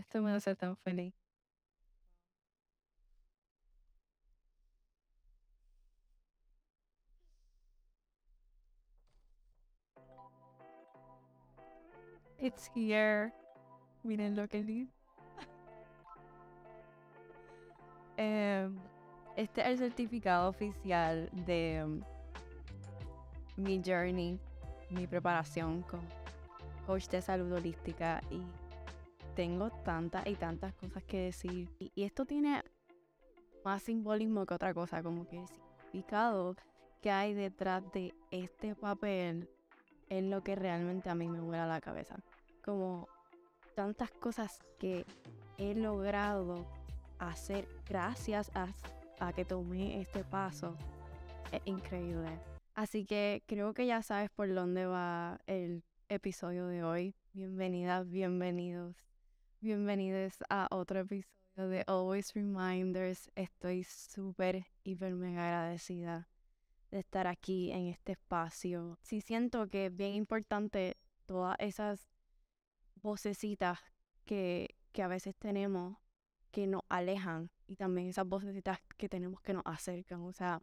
Esto me hace tan feliz. It's here. Miren lo que lindo. Em, este es el certificado oficial de um, mi journey, mi preparación con coach de salud holística y tengo tantas y tantas cosas que decir. Y, esto tiene más simbolismo que otra cosa, como que el significado que hay detrás de este papel es lo que realmente a mí me vuela la cabeza. Como tantas cosas que he logrado hacer gracias a, a que tomé este paso. Es increíble. Así que creo que ya sabes por dónde va el episodio de hoy. Bienvenidas, bienvenidos, bienvenidos a otro episodio de Always Reminders. Estoy súper, hiper, mega agradecida de estar aquí en este espacio. Sí siento que es bien importante todas esas vocecitas que, que a veces tenemos que nos alejan y también esas vocecitas que tenemos que nos acercan. O sea,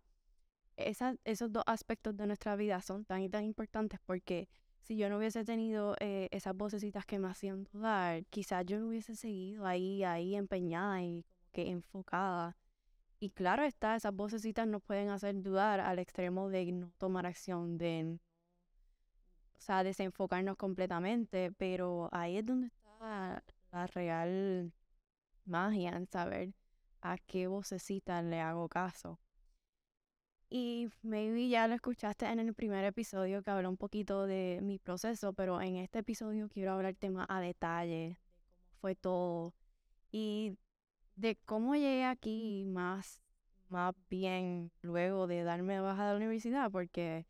esos dos aspectos de nuestra vida son tan y tan importantes porque si yo no hubiese tenido eh, esas vocecitas que me hacían dudar, quizás yo no hubiese seguido ahí, ahí empeñada y que enfocada. Y claro está, esas vocecitas nos pueden hacer dudar al extremo de no tomar acción, de o sea, desenfocarnos completamente, pero ahí es donde está la real magia en saber a qué vocecita le hago caso. Y maybe ya lo escuchaste en el primer episodio que habló un poquito de mi proceso, pero en este episodio quiero hablarte más a detalle fue todo y de cómo llegué aquí más, más bien luego de darme baja de la universidad, porque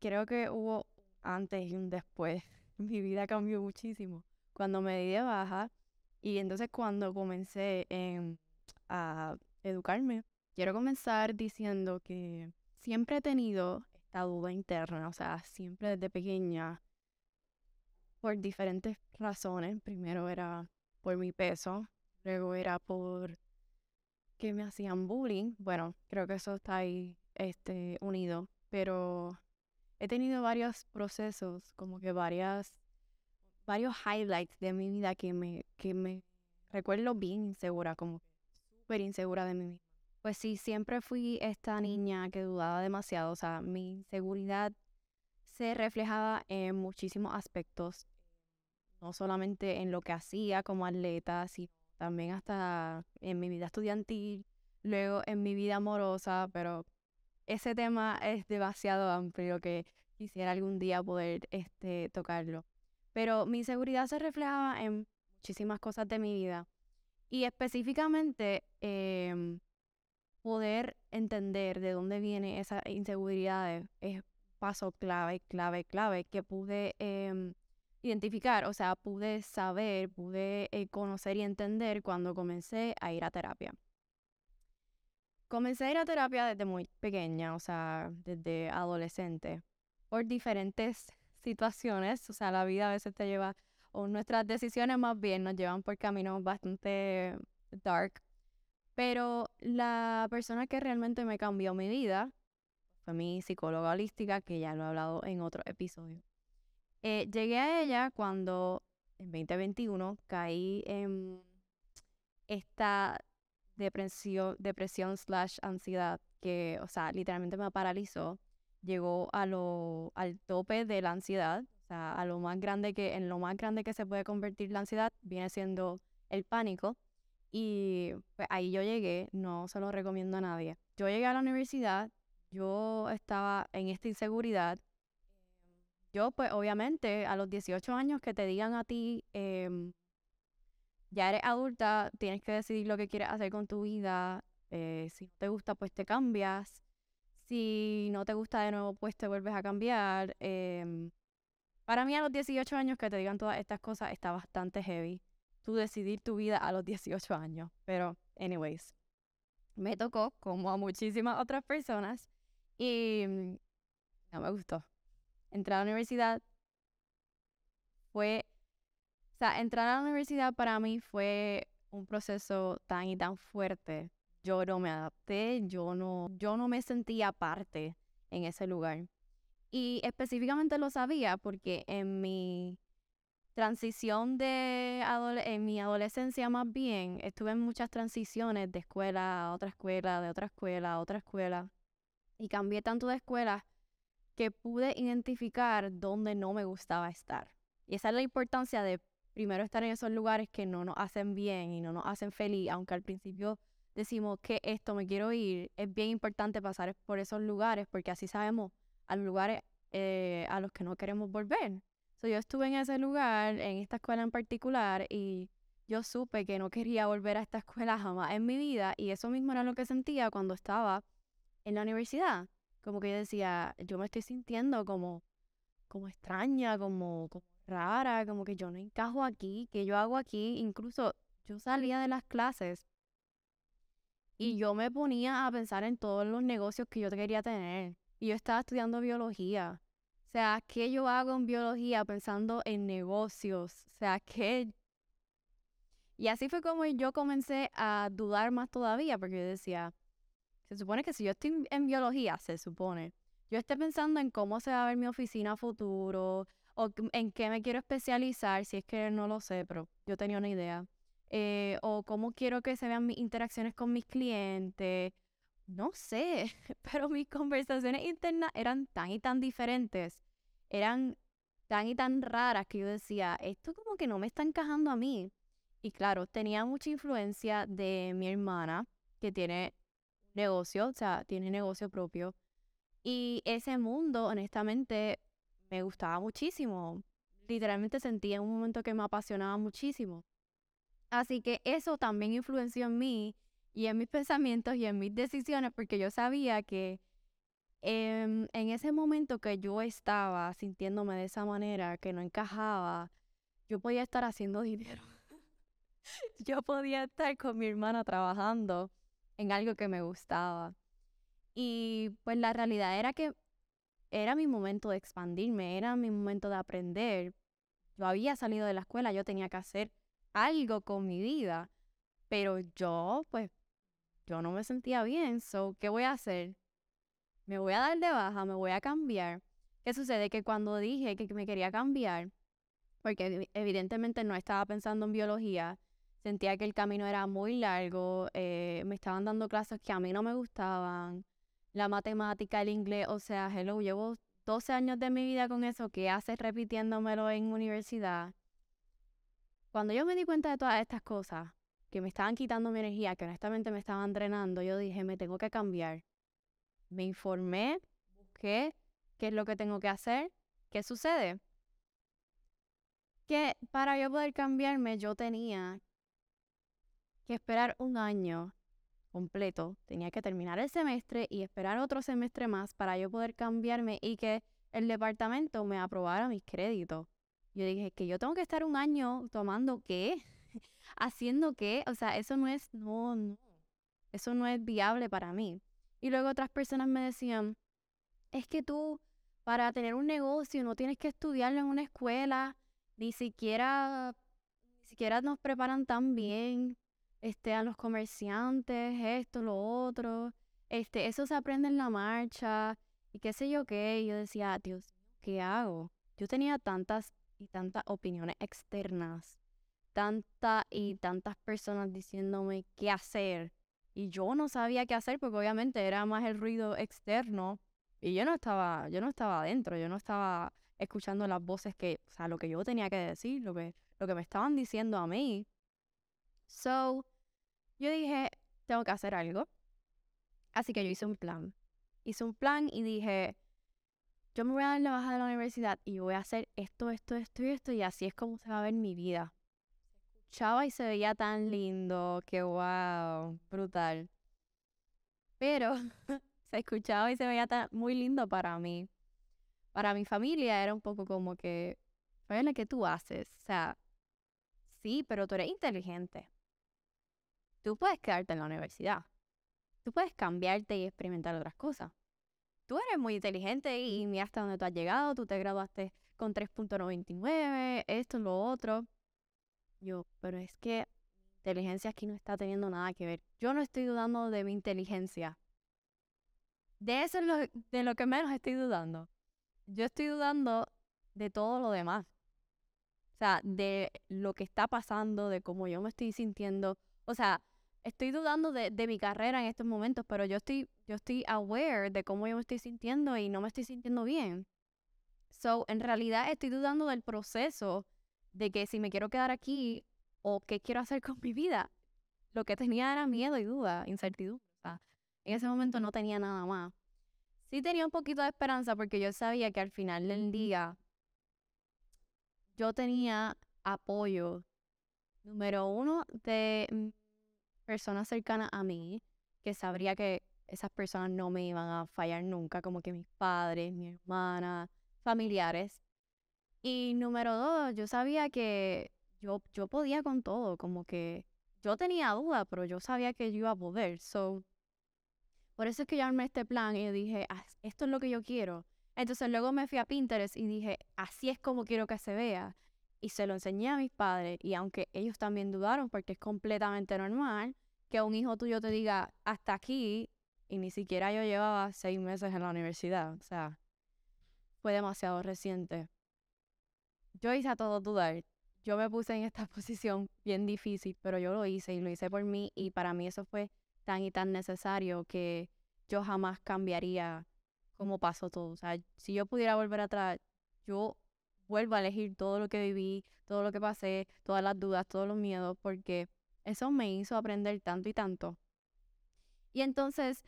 creo que hubo antes y un después. Mi vida cambió muchísimo. Cuando me di de baja y entonces cuando comencé a educarme, quiero comenzar diciendo que siempre he tenido esta duda interna, o sea, siempre desde pequeña, por diferentes razones. Primero era por mi peso, luego era por que me hacían bullying. Bueno, creo que eso está ahí este, unido, pero he tenido varios procesos, como que varias, varios highlights de mi vida que me, que me recuerdo bien insegura, como súper insegura de mí misma. Pues sí, siempre fui esta niña que dudaba demasiado, o sea, mi inseguridad se reflejaba en muchísimos aspectos, no solamente en lo que hacía como atleta, sino también hasta en mi vida estudiantil, luego en mi vida amorosa, pero ese tema es demasiado amplio que quisiera algún día poder este, tocarlo. Pero mi inseguridad se reflejaba en muchísimas cosas de mi vida. Y específicamente em, poder entender de dónde viene esa inseguridad es paso clave, clave, clave que pude em, identificar. O sea, pude saber, pude eh, conocer y entender cuando comencé a ir a terapia. Comencé a ir a terapia desde muy pequeña, o sea, desde adolescente, por diferentes situaciones. O sea, la vida a veces te lleva, o nuestras decisiones más bien nos llevan por caminos bastante dark. Pero la persona que realmente me cambió mi vida fue mi psicóloga holística, que ya lo he hablado en otro episodio. Eh, llegué a ella cuando en 2021 caí en esta depresión, depresión slash ansiedad que, o sea, literalmente me paralizó. Llegó a lo, al tope de la ansiedad, o sea, a lo más grande que, en lo más grande que se puede convertir la ansiedad, viene siendo el pánico. Y pues ahí yo llegué, no se lo recomiendo a nadie. Yo llegué a la universidad, yo estaba en esta inseguridad. Yo, pues obviamente, a los 18 años que te digan a ti, eh, ya eres adulta, tienes que decidir lo que quieres hacer con tu vida. Eh, si te gusta, pues te cambias. Si no te gusta de nuevo, pues te vuelves a cambiar. Em, para mí a los 18 años que te digan todas estas cosas está bastante heavy. Tú decidir tu vida a los 18 años. Pero, anyways, me tocó como a muchísimas otras personas y mm, no me gustó. Entré a la universidad fue O sea, entrar a la universidad para mí fue un proceso tan y tan fuerte. Yo no me adapté, yo no, yo no me sentía parte en ese lugar. Y específicamente lo sabía porque en mi transición de en mi adolescencia más bien, estuve en muchas transiciones de escuela a otra escuela, de otra escuela a otra escuela. Y cambié tanto de escuela que pude identificar dónde no me gustaba estar. Y esa es la importancia de primero estar en esos lugares que no nos hacen bien y no nos hacen feliz, aunque al principio decimos que esto me quiero ir, es bien importante pasar por esos lugares porque así sabemos a los lugares eh, a los que no queremos volver. So, yo estuve en ese lugar, en esta escuela en particular, y yo supe que no quería volver a esta escuela jamás en mi vida, y eso mismo era lo que sentía cuando estaba en la universidad. Como que yo decía, yo me estoy sintiendo como, como extraña, como, como rara, como que yo no encajo aquí, que yo hago aquí. Incluso yo salía de las clases y yo me ponía a pensar en todos los negocios que yo quería tener. Y yo estaba estudiando biología. Sea, ¿qué yo hago en biología pensando en negocios? O sea, ¿qué? Y así fue como yo comencé a dudar más todavía, porque yo decía, se supone que si yo estoy en biología, se supone, yo esté pensando en cómo se va a ver mi oficina futuro, o en qué me quiero especializar, si es que no lo sé, pero yo tenía una idea. Eh, o cómo quiero que se vean mis interacciones con mis clientes. No sé, pero mis conversaciones internas eran tan y tan diferentes, eran tan y tan raras que yo decía, esto como que no me está encajando a mí. Y claro, tenía mucha influencia de mi hermana, que tiene negocio, o sea, tiene negocio propio. Y ese mundo, honestamente, me gustaba muchísimo. Literalmente sentí en un momento que me apasionaba muchísimo. Así que eso también influenció en mí y en mis pensamientos y en mis decisiones porque yo sabía que en ese momento que yo estaba sintiéndome de esa manera, que no encajaba, yo podía estar haciendo dinero. yo podía estar con mi hermana trabajando en algo que me gustaba. Y pues la realidad era que era mi momento de expandirme, era mi momento de aprender. Yo había salido de la escuela, yo tenía que hacer algo con mi vida, pero yo, pues, yo no me sentía bien, so, ¿qué voy a hacer? Me voy a dar de baja, me voy a cambiar. ¿Qué sucede? Que cuando dije que me quería cambiar, porque evidentemente no estaba pensando en biología, sentía que el camino era muy largo, eh, me estaban dando clases que a mí no me gustaban, la matemática, el inglés, o sea, hello, llevo 12 años de mi vida con eso, ¿qué haces repitiéndomelo en universidad? Cuando yo me di cuenta de todas estas cosas, que me estaban quitando mi energía, que honestamente me estaban drenando, yo dije, me tengo que cambiar. Me informé, busqué qué es lo que tengo que hacer, qué sucede. Que para yo poder cambiarme, yo tenía que esperar un año completo. Tenía que terminar el semestre y esperar otro semestre más para yo poder cambiarme y que el departamento me aprobara mis créditos. Yo dije que yo tengo que estar un año tomando qué, haciendo qué, o sea, eso no es, no, no, eso no es viable para mí. Y luego otras personas me decían, es que tú para tener un negocio no tienes que estudiarlo en una escuela, ni siquiera, ni siquiera nos preparan tan bien este, a los comerciantes, esto, lo otro. Este, eso se aprende en la marcha y qué sé yo qué. Y yo decía, Dios, ¿qué hago? Yo tenía tantas y tantas opiniones externas, tantas y tantas personas diciéndome qué hacer. Y yo no sabía qué hacer porque obviamente era más el ruido externo y yo no estaba, yo no estaba adentro, yo no estaba escuchando las voces que, o sea, lo que yo tenía que decir, lo que, lo que me estaban diciendo a mí. So, yo dije, tengo que hacer algo. Así que yo hice un plan. Hice un plan y dije, yo me voy a dar la baja de la universidad y voy a hacer esto, esto, esto y esto y así es como se va a ver mi vida. Escuchaba y se veía tan lindo, que wow, brutal. Pero se escuchaba y se veía tan, muy lindo para mí. Para mi familia era un poco como que, oye, ¿qué tú haces? O sea, sí, pero tú eres inteligente tú puedes quedarte en la universidad. Tú puedes cambiarte y experimentar otras cosas. Tú eres muy inteligente y mira hasta dónde tú has llegado, tú te graduaste con 3.99, esto, lo otro. Yo, pero es que inteligencia aquí no está teniendo nada que ver. Yo no estoy dudando de mi inteligencia. De eso es de lo que menos estoy dudando. Yo estoy dudando de todo lo demás. O sea, de lo que está pasando, de cómo yo me estoy sintiendo. O sea, estoy dudando de, de, mi carrera en estos momentos, pero yo estoy, yo estoy aware de cómo yo me estoy sintiendo y no me estoy sintiendo bien. So, en realidad estoy dudando del proceso de que si me quiero quedar aquí o qué quiero hacer con mi vida. Lo que tenía era miedo y duda, incertidumbre. O sea, en ese momento no tenía nada más. Sí tenía un poquito de esperanza porque yo sabía que al final del día yo tenía apoyo, número uno, de personas cercanas a mí, que sabría que esas personas no me iban a fallar nunca, como que mis padres, mi hermana, familiares. Y número dos, yo sabía que yo, yo podía con todo, como que yo tenía dudas, pero yo sabía que yo iba a poder. So, por eso es que yo armé este plan y dije, ah, esto es lo que yo quiero. Entonces luego me fui a Pinterest y dije, así es como quiero que se vea. Y se lo enseñé a mis padres y aunque ellos también dudaron porque es completamente normal que un hijo tuyo te diga hasta aquí y ni siquiera yo llevaba seis meses en la universidad. O sea, fue demasiado reciente. Yo hice a todos dudar. Yo me puse en esta posición bien difícil, pero yo lo hice y lo hice por mí y para mí eso fue tan y tan necesario que yo jamás cambiaría cómo pasó todo. O sea, si yo pudiera volver atrás, yo vuelvo a elegir todo lo que viví, todo lo que pasé, todas las dudas, todos los miedos, porque eso me hizo aprender tanto y tanto. Y entonces,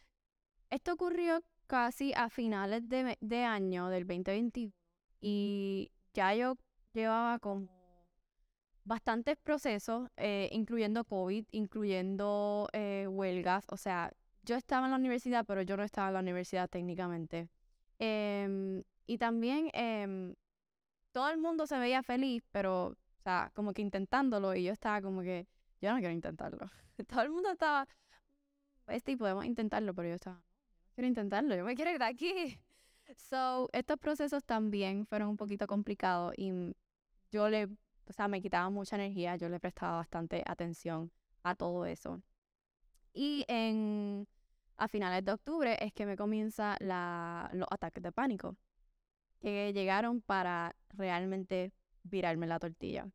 esto ocurrió casi a finales de, de año del 2021 y ya yo llevaba como bastantes procesos, eh, incluyendo COVID, incluyendo eh, huelgas, o sea, yo estaba en la universidad, pero yo no estaba en la universidad técnicamente. Em, y también em, todo el mundo se veía feliz, pero, o sea, como que intentándolo y yo estaba como que, yo no quiero intentarlo. todo el mundo estaba, este, y podemos intentarlo, pero yo estaba, quiero intentarlo, yo me quiero ir de aquí. So, estos procesos también fueron un poquito complicados y yo le, o sea, me quitaba mucha energía, yo le prestaba bastante atención a todo eso. Y en a finales de octubre es que me comienza la, los ataques de pánico, que llegaron para realmente virarme la tortilla.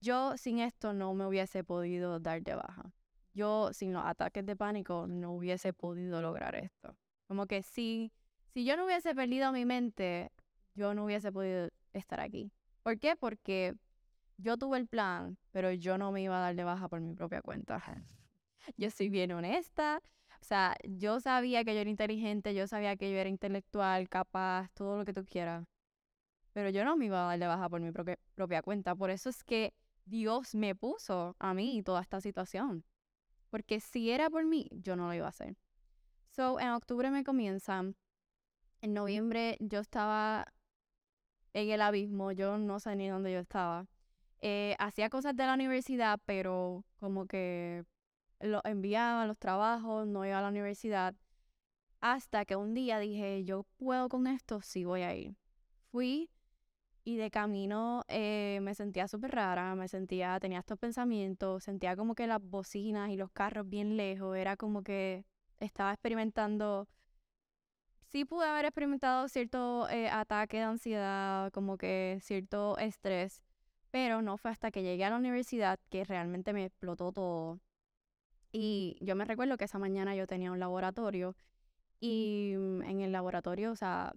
Yo sin esto no me hubiese podido dar de baja. Yo sin los ataques de pánico no hubiese podido lograr esto. Como que si, si yo no hubiese perdido mi mente, yo no hubiese podido estar aquí. ¿Por qué? Porque yo tuve el plan, pero yo no me iba a dar de baja por mi propia cuenta. Yo soy bien honesta, o sea, yo sabía que yo era inteligente, yo sabía que yo era intelectual, capaz, todo lo que tú quieras. Pero yo no me iba a dar de baja por mi propia, cuenta. Por eso es que Dios me puso a mí toda esta situación. Porque si era por mí, yo no lo iba a hacer. So, en octubre me comienzan. En noviembre yo estaba en el abismo, yo no sé ni dónde yo estaba. Eh, hacía cosas de la universidad, pero como que lo enviaba los trabajos, no iba a la universidad, hasta que un día dije, yo puedo con esto, sí voy a ir. Fui y de camino eh, me sentía súper rara, me sentía, tenía estos pensamientos, sentía como que las bocinas y los carros bien lejos, era como que estaba experimentando, sí pude haber experimentado cierto eh, ataque de ansiedad, como que cierto estrés, pero no fue hasta que llegué a la universidad que realmente me explotó todo y yo me recuerdo que esa mañana yo tenía un laboratorio y mm, en el laboratorio, o sea,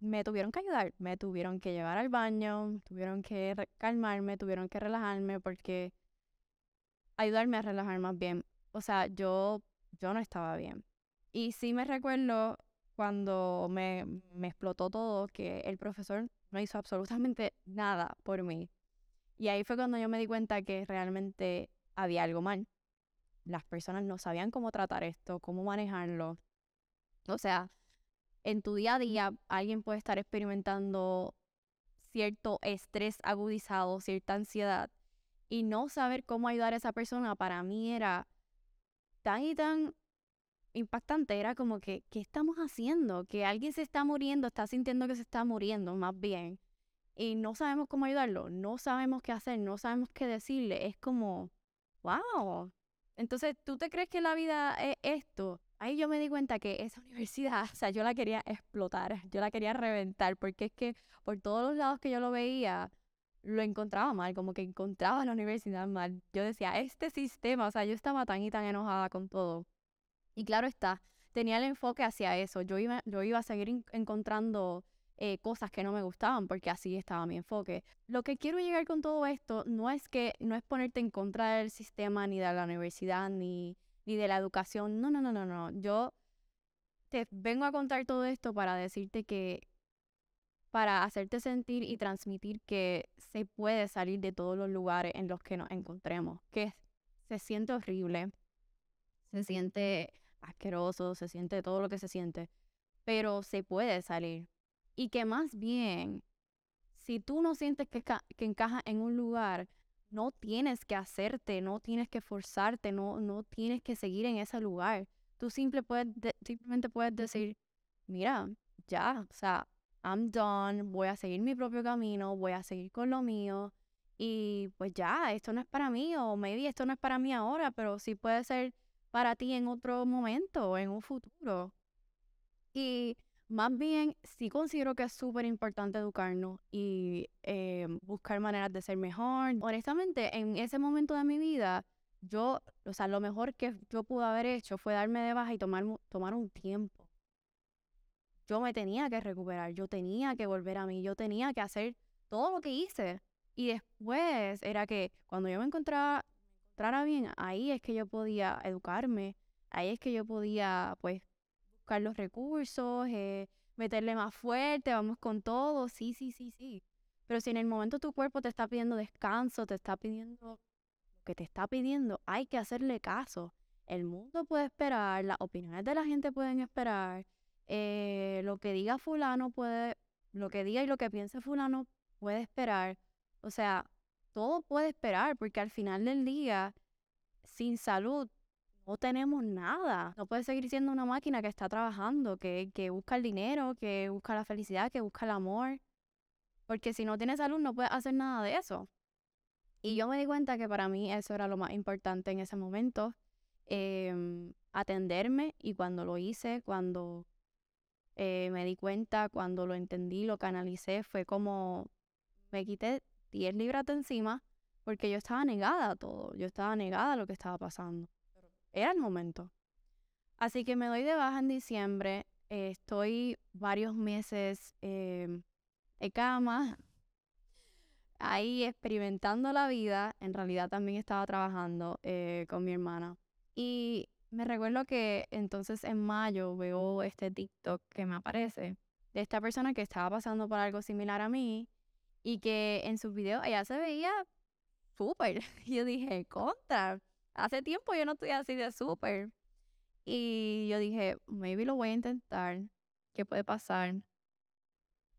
me tuvieron que ayudar, me tuvieron que llevar al baño, tuvieron que calmarme, tuvieron que relajarme porque ayudarme a relajar más bien. O sea, yo, yo no estaba bien. Y sí me recuerdo cuando me, me explotó todo que el profesor no hizo absolutamente nada por mí. Y ahí fue cuando yo me di cuenta que realmente había algo mal las personas no sabían cómo tratar esto, cómo manejarlo. O sea, en tu día a día alguien puede estar experimentando cierto estrés agudizado, cierta ansiedad, y no saber cómo ayudar a esa persona para mí era tan y tan impactante. Era como que, ¿qué estamos haciendo? Que alguien se está muriendo, está sintiendo que se está muriendo, más bien. y no sabemos cómo ayudarlo, no sabemos qué hacer, no sabemos qué decirle. Es como, wow. Entonces, ¿tú te crees que la vida es esto? Ahí yo me di cuenta que esa universidad, o sea, yo la quería explotar, yo la quería reventar, porque es que por todos los lados que yo lo veía, lo encontraba mal, como que encontraba la universidad mal. Yo decía, este sistema, o sea, yo estaba tan y tan enojada con todo. Y claro está, tenía el enfoque hacia eso. Yo iba, yo iba a seguir encontrando eh, cosas que no me gustaban porque así estaba mi enfoque. Lo que quiero llegar con todo esto no es que no es ponerte en contra del sistema ni de la universidad ni, ni de la educación. No, no, no, no, no. Yo te vengo a contar todo esto para decirte que para hacerte sentir y transmitir que se puede salir de todos los lugares en los que nos encontremos, que se siente horrible, se siente asqueroso, se siente todo lo que se siente, pero se puede salir. Y que más bien, si tú no sientes que, que encaja en un lugar, no tienes que hacerte, no tienes que forzarte, no, no tienes que seguir en ese lugar. Tú simple puedes simplemente puedes decir, mira, ya, o sea, I'm done, voy a seguir mi propio camino, voy a seguir con lo mío y pues ya, esto no es para mí o maybe esto no es para mí ahora, pero sí puede ser para ti en otro momento en un futuro. Y más bien, sí considero que es súper importante educarnos y eh, buscar maneras de ser mejor. Honestamente, en ese momento de mi vida, yo, o sea, lo mejor que yo pude haber hecho fue darme de baja y tomar, tomar un tiempo yo me tenía que recuperar, yo tenía que volver a mí, yo tenía que hacer todo lo que hice. Y después era que cuando yo me encontraba, encontrara bien, ahí es que yo podía educarme, ahí es que yo podía, pues, buscar los recursos, eh, meterle más fuerte, vamos con todo, sí, sí, sí, sí. Pero si en el momento tu cuerpo te está pidiendo descanso, te está pidiendo lo que te está pidiendo, hay que hacerle caso. El mundo puede esperar, las opiniones de la gente pueden esperar, eh, lo que diga fulano puede, lo que diga y lo que piense fulano puede esperar. O sea, todo puede esperar porque al final del día, sin salud, no tenemos nada. No puede seguir siendo una máquina que está trabajando, que, que busca el dinero, que busca la felicidad, que busca el amor. Porque si no tienes salud no puedes hacer nada de eso. Y yo me di cuenta que para mí eso era lo más importante en ese momento. Em, atenderme y cuando lo hice, cuando eh, me di cuenta cuando lo entendí, lo canalicé, fue como me quité 10 libras de encima porque yo estaba negada a todo, yo estaba negada a lo que estaba pasando. Era el momento. Así que me doy de baja en diciembre, estoy varios meses en cama, ahí experimentando la vida, en realidad también estaba trabajando eh, con mi hermana. Y me recuerdo que entonces en mayo veo este TikTok que me aparece de esta persona que estaba pasando por algo similar a mí y que en sus videos ella se veía súper. Y yo dije, contra, hace tiempo yo no estoy así de súper. Y yo dije, maybe lo voy a intentar, ¿qué puede pasar?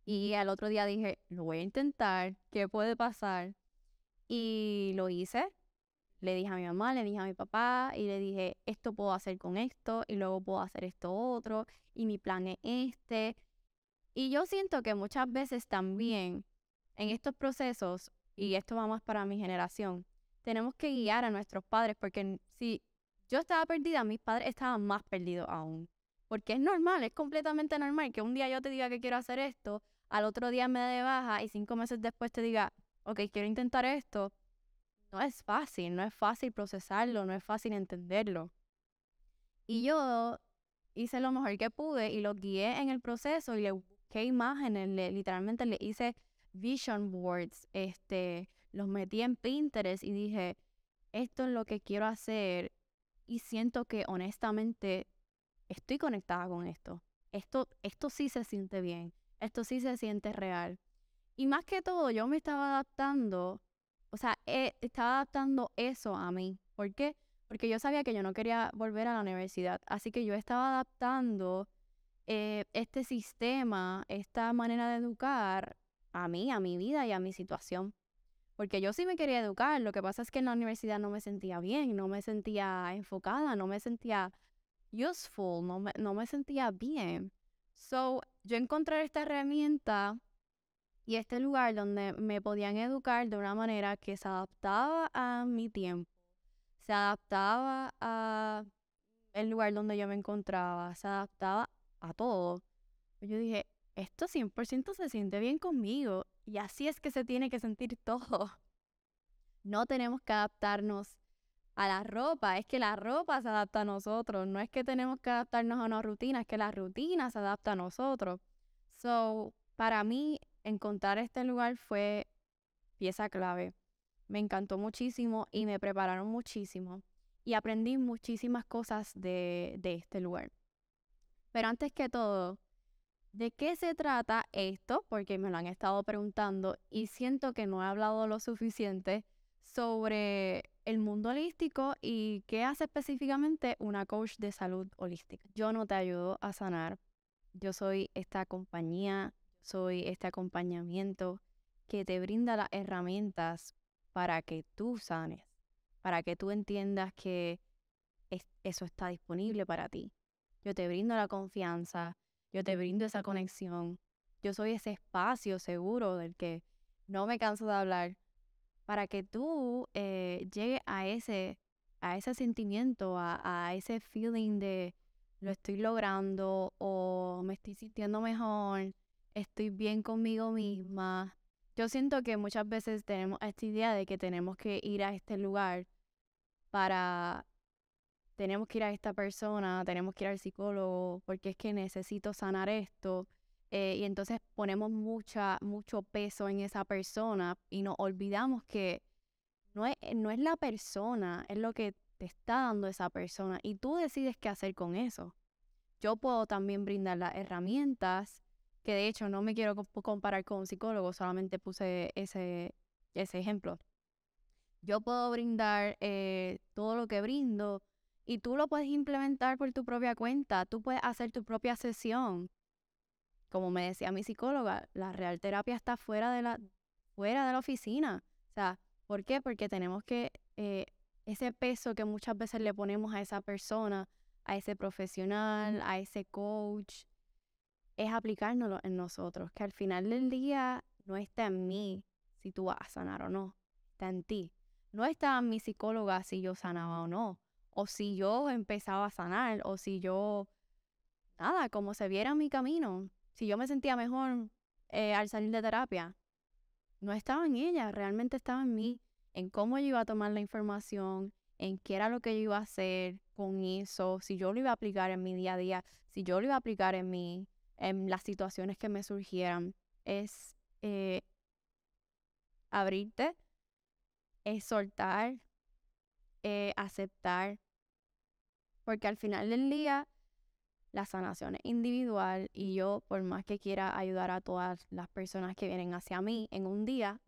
Y al otro día dije, lo voy a intentar, ¿qué puede pasar? Y lo hice, le dije a mi mamá, le dije a mi papá y le dije, esto puedo hacer con esto y luego puedo hacer esto otro y mi plan es este. Y yo siento que muchas veces también en estos procesos, y esto va más para mi generación, tenemos que guiar a nuestros padres porque si yo estaba perdida, mis padres estaban más perdidos aún. Porque es normal, es completamente normal que un día yo te diga que quiero hacer esto, al otro día me dé baja y cinco meses después te diga, ok, quiero intentar esto no es fácil, no es fácil procesarlo, no es fácil entenderlo. Y yo hice lo mejor que pude y lo guié en el proceso y le busqué imágenes, literalmente le hice vision boards, este, los metí en Pinterest y dije, esto es lo que quiero hacer y siento que honestamente estoy conectada con esto. Esto, esto sí se siente bien, esto sí se siente real. Y más que todo, yo me estaba adaptando o sea, eh, estaba adaptando eso a mí. ¿Por qué? Porque yo sabía que yo no quería volver a la universidad. Así que yo estaba adaptando eh, este sistema, esta manera de educar a mí, a mi vida y a mi situación. Porque yo sí me quería educar, lo que pasa es que en la universidad no me sentía bien, no me sentía enfocada, no me sentía useful, no me, no me sentía bien. So, yo encontré esta herramienta Y este lugar donde me podían educar de una manera que se adaptaba a mi tiempo, se adaptaba a el lugar donde yo me encontraba, se adaptaba a todo. Yo dije, esto 100% se siente bien conmigo y así es que se tiene que sentir todo. No tenemos que adaptarnos a la ropa, es que la ropa se adapta a nosotros, no es que tenemos que adaptarnos a una rutina, es que la rutina se adapta a nosotros. So, para mí, encontrar este lugar fue pieza clave. Me encantó muchísimo y me prepararon muchísimo y aprendí muchísimas cosas de, de este lugar. Pero antes que todo, ¿de qué se trata esto? Porque me lo han estado preguntando y siento que no he hablado lo suficiente sobre el mundo holístico y qué hace específicamente una coach de salud holística. Yo no te ayudo a sanar. Yo soy esta compañía, soy este acompañamiento que te brinda las herramientas para que tú sanes, para que tú entiendas que eso está disponible para ti. Yo te brindo la confianza, yo te brindo esa conexión, yo soy ese espacio seguro del que no me canso de hablar, para que tú eh, llegues a ese, a ese sentimiento, a, a ese feeling de lo estoy logrando o me estoy sintiendo mejor, estoy bien conmigo misma. Yo siento que muchas veces tenemos esta idea de que tenemos que ir a este lugar para, tenemos que ir a esta persona, tenemos que ir al psicólogo, porque es que necesito sanar esto. Eh, y entonces ponemos mucha, mucho peso en esa persona y nos olvidamos que no es, no es la persona, es lo que te está dando esa persona y tú decides qué hacer con eso. Yo puedo también brindar las herramientas, que de hecho no me quiero comparar con un psicólogo, solamente puse ese, ese ejemplo. Yo puedo brindar eh, todo lo que brindo y tú lo puedes implementar por tu propia cuenta, tú puedes hacer tu propia sesión como me decía mi psicóloga, la real terapia está fuera de la, fuera de la oficina. O sea, ¿por qué? Porque tenemos que, eh, ese peso que muchas veces le ponemos a esa persona, a ese profesional, a ese coach, es aplicárnoslo en nosotros, que al final del día no está en mí si tú vas a sanar o no, está en ti. No está en mi psicóloga si yo sanaba o no, o si yo empezaba a sanar, o si yo, nada, como se viera mi camino si yo me sentía mejor eh, al salir de terapia, no estaba en ella, realmente estaba en mí, en cómo yo iba a tomar la información, en qué era lo que yo iba a hacer con eso, si yo lo iba a aplicar en mi día a día, si yo lo iba a aplicar en mi, en las situaciones que me surgieran. Es eh, abrirte, es soltar, eh, aceptar, porque al final del día la sanación es individual y yo, por más que quiera ayudar a todas las personas que vienen hacia mí en un día,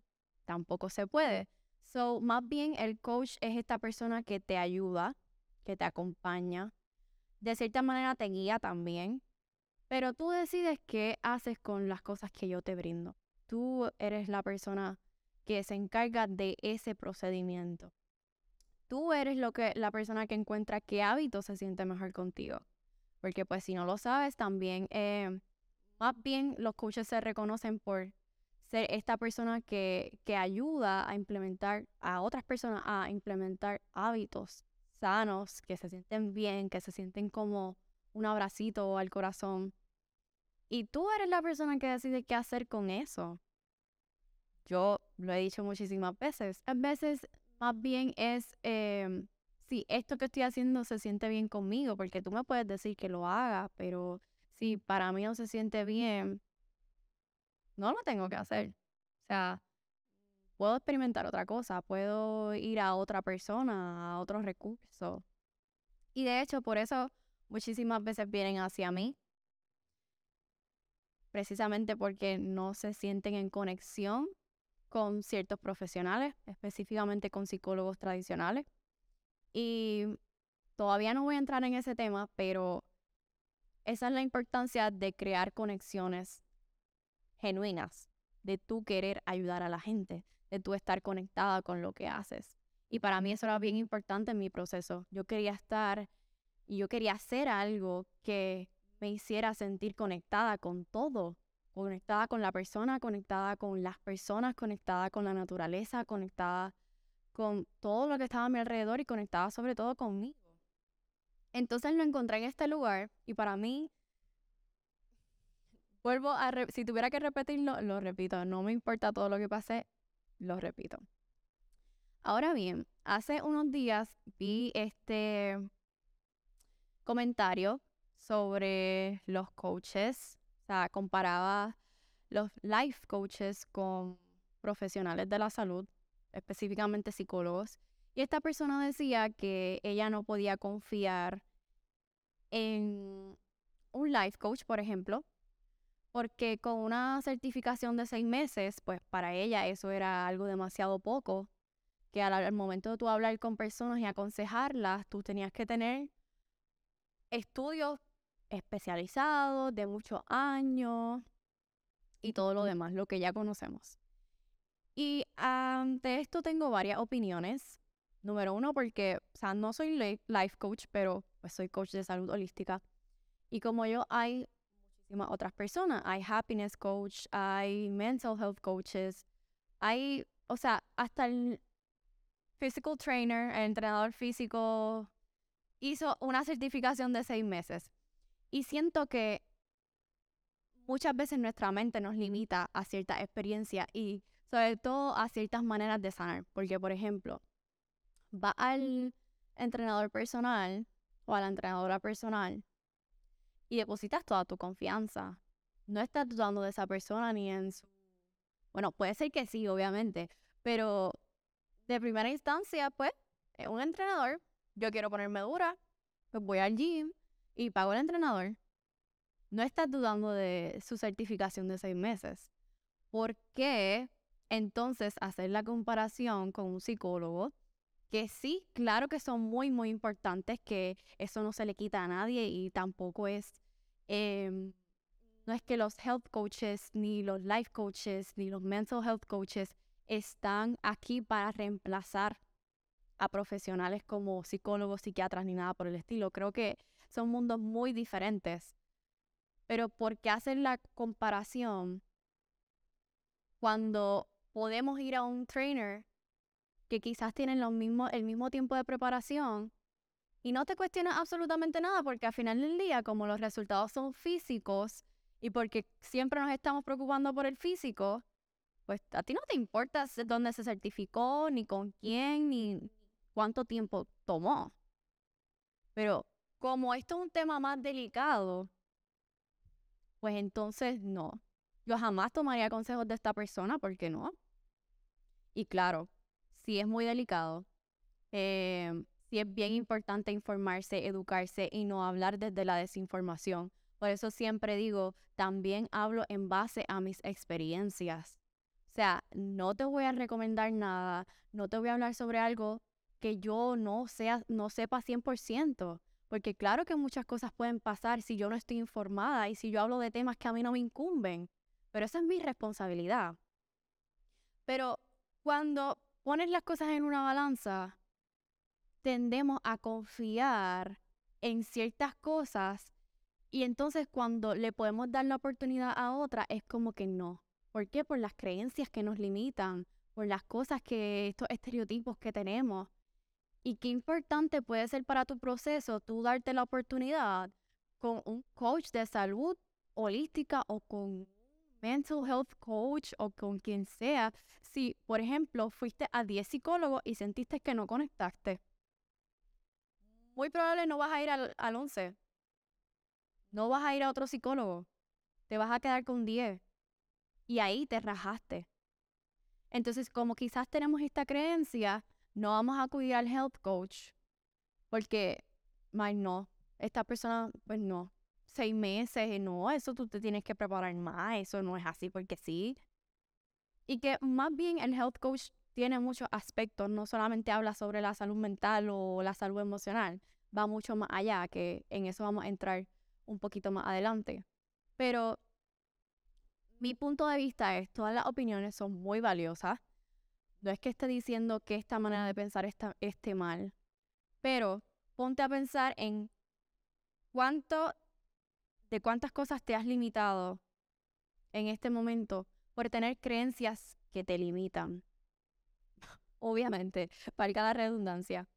tampoco se puede. So, más bien el coach es esta persona que te ayuda, que te acompaña, de cierta manera te guía también, pero tú decides qué haces con las cosas que yo te brindo. Tú eres la persona que se encarga de ese procedimiento. Tú eres lo que la persona que encuentra qué hábito se siente mejor contigo. Porque pues si no lo sabes, también eh, más bien los coaches se reconocen por ser esta persona que, que ayuda a implementar a otras personas a implementar hábitos sanos, que se sienten bien, que se sienten como un abracito al corazón. Y tú eres la persona que decide qué hacer con eso. Yo lo he dicho muchísimas veces. A veces más bien es em, si esto que estoy haciendo se siente bien conmigo, porque tú me puedes decir que lo haga, pero si para mí no se siente bien, no lo tengo que hacer. O sea, puedo experimentar otra cosa, puedo ir a otra persona, a otro recurso. Y de hecho, por eso muchísimas veces vienen hacia mí, precisamente porque no se sienten en conexión con ciertos profesionales, específicamente con psicólogos tradicionales y todavía no voy a entrar en ese tema, pero esa es la importancia de crear conexiones genuinas, de tú querer ayudar a la gente, de tú estar conectada con lo que haces. Y para mí eso era bien importante en mi proceso. Yo quería estar y yo quería hacer algo que me hiciera sentir conectada con todo, conectada con la persona, conectada con las personas, conectada con la naturaleza, conectada con todo lo que estaba a mi alrededor y conectada sobre todo conmigo. Entonces lo encontré en este lugar y para mí, vuelvo a, si tuviera que repetirlo, lo repito, no me importa todo lo que pase, lo repito. Ahora bien, hace unos días vi este comentario sobre los coaches, o sea, comparaba los life coaches con profesionales de la salud, específicamente psicólogos, y esta persona decía que ella no podía confiar en un life coach, por ejemplo, porque con una certificación de seis meses, pues para ella eso era algo demasiado poco, que al, momento de tú hablar con personas y aconsejarlas, tú tenías que tener estudios especializados de muchos años y todo lo demás, lo que ya conocemos. Y ante esto tengo varias opiniones. Número uno, porque, o sea, no soy life coach, pero pues soy coach de salud holística. Y como yo, hay muchísimas otras personas. Hay happiness coach, hay mental health coaches, hay, o sea, hasta el physical trainer, el entrenador físico, hizo una certificación de seis meses. Y siento que muchas veces nuestra mente nos limita a cierta experiencia y sobre todo a ciertas maneras de sanar. Porque, por ejemplo, va al entrenador personal o a la entrenadora personal y depositas toda tu confianza. No estás dudando de esa persona ni en su... Bueno, puede ser que sí, obviamente, pero de primera instancia, pues, es un entrenador, yo quiero ponerme dura, pues voy al gym y pago al entrenador. No estás dudando de su certificación de seis meses. ¿Por qué entonces hacer la comparación con un psicólogo? Que sí, claro que son muy, muy importantes, que eso no se le quita a nadie y tampoco es, em, no es que los health coaches, ni los life coaches, ni los mental health coaches están aquí para reemplazar a profesionales como psicólogos, psiquiatras, ni nada por el estilo. Creo que son mundos muy diferentes. Pero ¿por qué hacer la comparación cuando podemos ir a un trainer que quizás tiene lo mismo, el mismo tiempo de preparación y no te cuestionas absolutamente nada porque al final del día, como los resultados son físicos y porque siempre nos estamos preocupando por el físico, pues a ti no te importa dónde se certificó, ni con quién, ni cuánto tiempo tomó. Pero como esto es un tema más delicado, pues entonces no. Yo jamás tomaría consejos de esta persona, ¿por qué no? Y claro, si es muy delicado, eh, si es bien importante informarse, educarse y no hablar desde la desinformación. Por eso siempre digo, también hablo en base a mis experiencias. O sea, no te voy a recomendar nada, no te voy a hablar sobre algo que yo no, sea, no sepa 100%, porque claro que muchas cosas pueden pasar si yo no estoy informada y si yo hablo de temas que a mí no me incumben, pero esa es mi responsabilidad. Pero cuando pones las cosas en una balanza, tendemos a confiar en ciertas cosas y entonces cuando le podemos dar la oportunidad a otra es como que no. ¿Por qué? Por las creencias que nos limitan, por las cosas que, estos estereotipos que tenemos. Y qué importante puede ser para tu proceso tú darte la oportunidad con un coach de salud holística o con mental health coach o con quien sea. Si, por ejemplo, fuiste a 10 psicólogos y sentiste que no conectaste, muy probable no vas a ir al, al 11. No vas a ir a otro psicólogo. Te vas a quedar con 10 y ahí te rajaste. Entonces, como quizás tenemos esta creencia, no vamos a acudir al health coach porque, my, no, esta persona, pues no, seis meses, no, eso tú te tienes que preparar más, eso no es así porque sí. Y que más bien el health coach tiene muchos aspectos, no solamente habla sobre la salud mental o la salud emocional, va mucho más allá, que en eso vamos a entrar un poquito más adelante. Pero mi punto de vista es, todas las opiniones son muy valiosas. No es que esté diciendo que esta manera de pensar está, esté mal, pero ponte a pensar en cuánto, de cuántas cosas te has limitado en este momento por tener creencias que te limitan. Obviamente, valga la redundancia,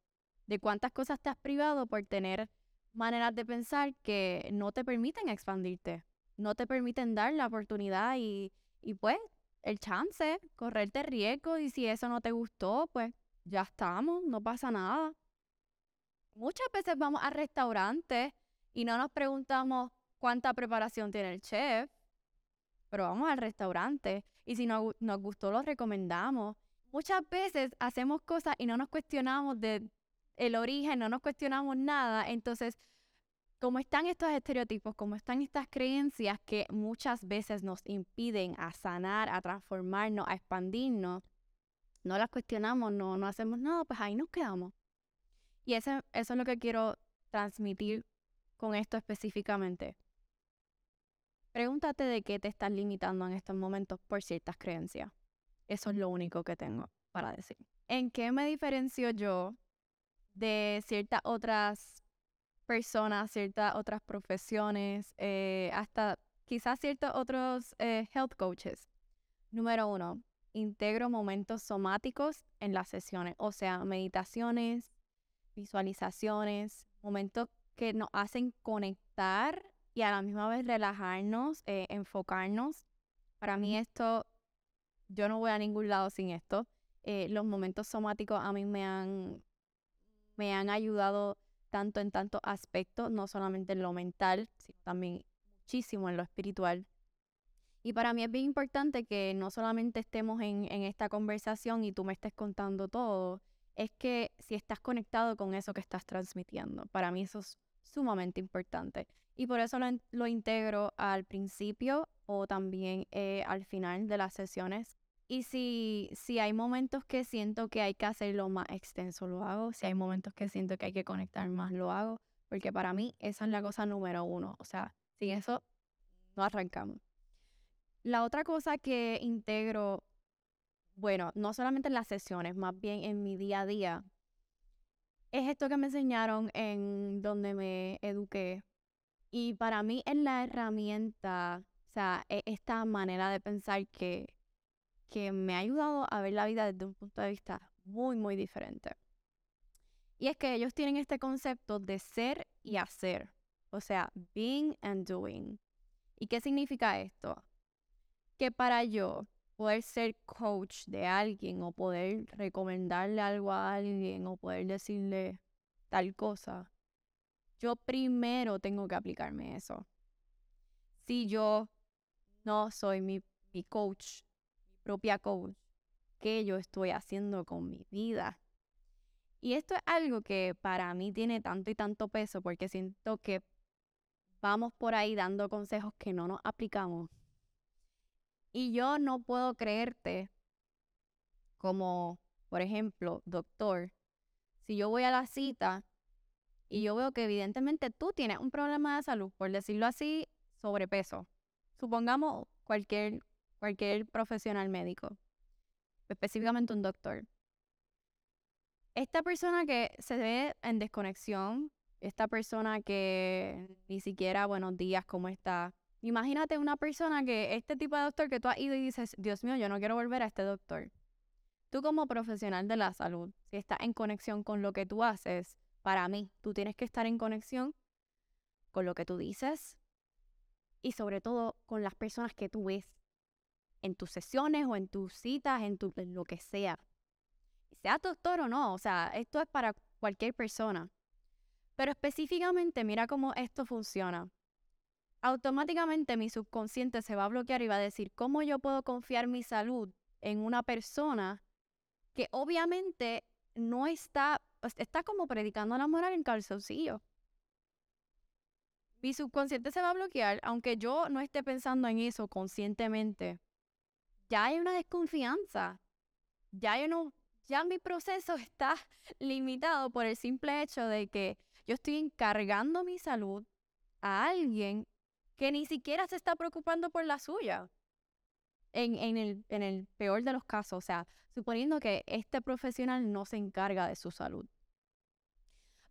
de cuántas cosas te has privado por tener maneras de pensar que no te permiten expandirte, no te permiten dar la oportunidad y, y pues el chance, correrte riesgo y si eso no te gustó, pues ya estamos, no pasa nada. Muchas veces vamos a restaurantes y no nos preguntamos cuánta preparación tiene el chef, pero vamos al restaurante y si no, nos gustó lo recomendamos. Muchas veces hacemos cosas y no nos cuestionamos de el origen, no nos cuestionamos nada, entonces como están estos estereotipos, como están estas creencias que muchas veces nos impiden a sanar, a transformarnos, a expandirnos, no las cuestionamos, no, no hacemos nada, pues ahí nos quedamos. Y eso es lo que quiero transmitir con esto específicamente. Pregúntate de qué te estás limitando en estos momentos por ciertas creencias. Eso es lo único que tengo para decir. ¿En qué me diferencio yo de ciertas otras personas, ciertas otras profesiones, eh, hasta quizás ciertos otros eh, health coaches? Número uno, integro momentos somáticos en las sesiones, o sea, meditaciones, visualizaciones, momentos que nos hacen conectar y a la misma vez relajarnos, eh, enfocarnos. Para mí esto, yo no voy a ningún lado sin esto. Eh, los momentos somáticos a mí me han, me han ayudado tanto en tantos aspectos, no solamente en lo mental, sino también muchísimo en lo espiritual. Y para mí es bien importante que no solamente estemos en, esta conversación y tú me estés contando todo, es que si estás conectado con eso que estás transmitiendo. Para mí eso es sumamente importante. Y por eso lo, integro al principio o también eh, al final de las sesiones. Y si, si hay momentos que siento que hay que hacerlo más extenso, lo hago. Si hay momentos que siento que hay que conectar más, lo hago. Porque para mí esa es la cosa número uno. O sea, sin eso no arrancamos. La otra cosa que integro, bueno, no solamente en las sesiones, más bien en mi día a día, es esto que me enseñaron en donde me eduqué. Y para mí es la herramienta, o sea, e, esta manera de pensar que, que me ha ayudado a ver la vida desde un punto de vista muy, muy diferente. Y es que ellos tienen este concepto de ser y hacer, o sea, being and doing. ¿Y qué significa esto? Que para yo poder ser coach de alguien o poder recomendarle algo a alguien o poder decirle tal cosa, yo primero tengo que aplicarme eso. Si yo no soy mi, mi coach, propia coach, ¿qué yo estoy haciendo con mi vida? Y esto es algo que para mí tiene tanto y tanto peso porque siento que vamos por ahí dando consejos que no nos aplicamos y yo no puedo creerte como, por ejemplo, doctor, si yo voy a la cita y yo veo que evidentemente tú tienes un problema de salud, por decirlo así, sobrepeso. Supongamos cualquier, cualquier profesional médico, específicamente un doctor. Esta persona que se ve en desconexión, esta persona que ni siquiera buenos días, ¿cómo está? Imagínate una persona que, este tipo de doctor que tú has ido y dices, Dios mío, yo no quiero volver a este doctor. Tú como profesional de la salud, si estás en conexión con lo que tú haces, para mí, tú tienes que estar en conexión con lo que tú dices y sobre todo con las personas que tú ves en tus sesiones o en tus citas, en, tu, en lo que sea. Sea doctor o no, o sea, esto es para cualquier persona. Pero específicamente, mira cómo esto funciona automáticamente mi subconsciente se va a bloquear y va a decir, ¿cómo yo puedo confiar mi salud en una persona que obviamente no está, pues, está como predicando la moral en calzoncillo? Mi subconsciente se va a bloquear, aunque yo no esté pensando en eso conscientemente. Ya hay una desconfianza. Ya yo no, ya mi proceso está limitado por el simple hecho de que yo estoy encargando mi salud a alguien que ni siquiera se está preocupando por la suya. En, en, el, en el peor de los casos, o sea, suponiendo que este profesional no se encarga de su salud.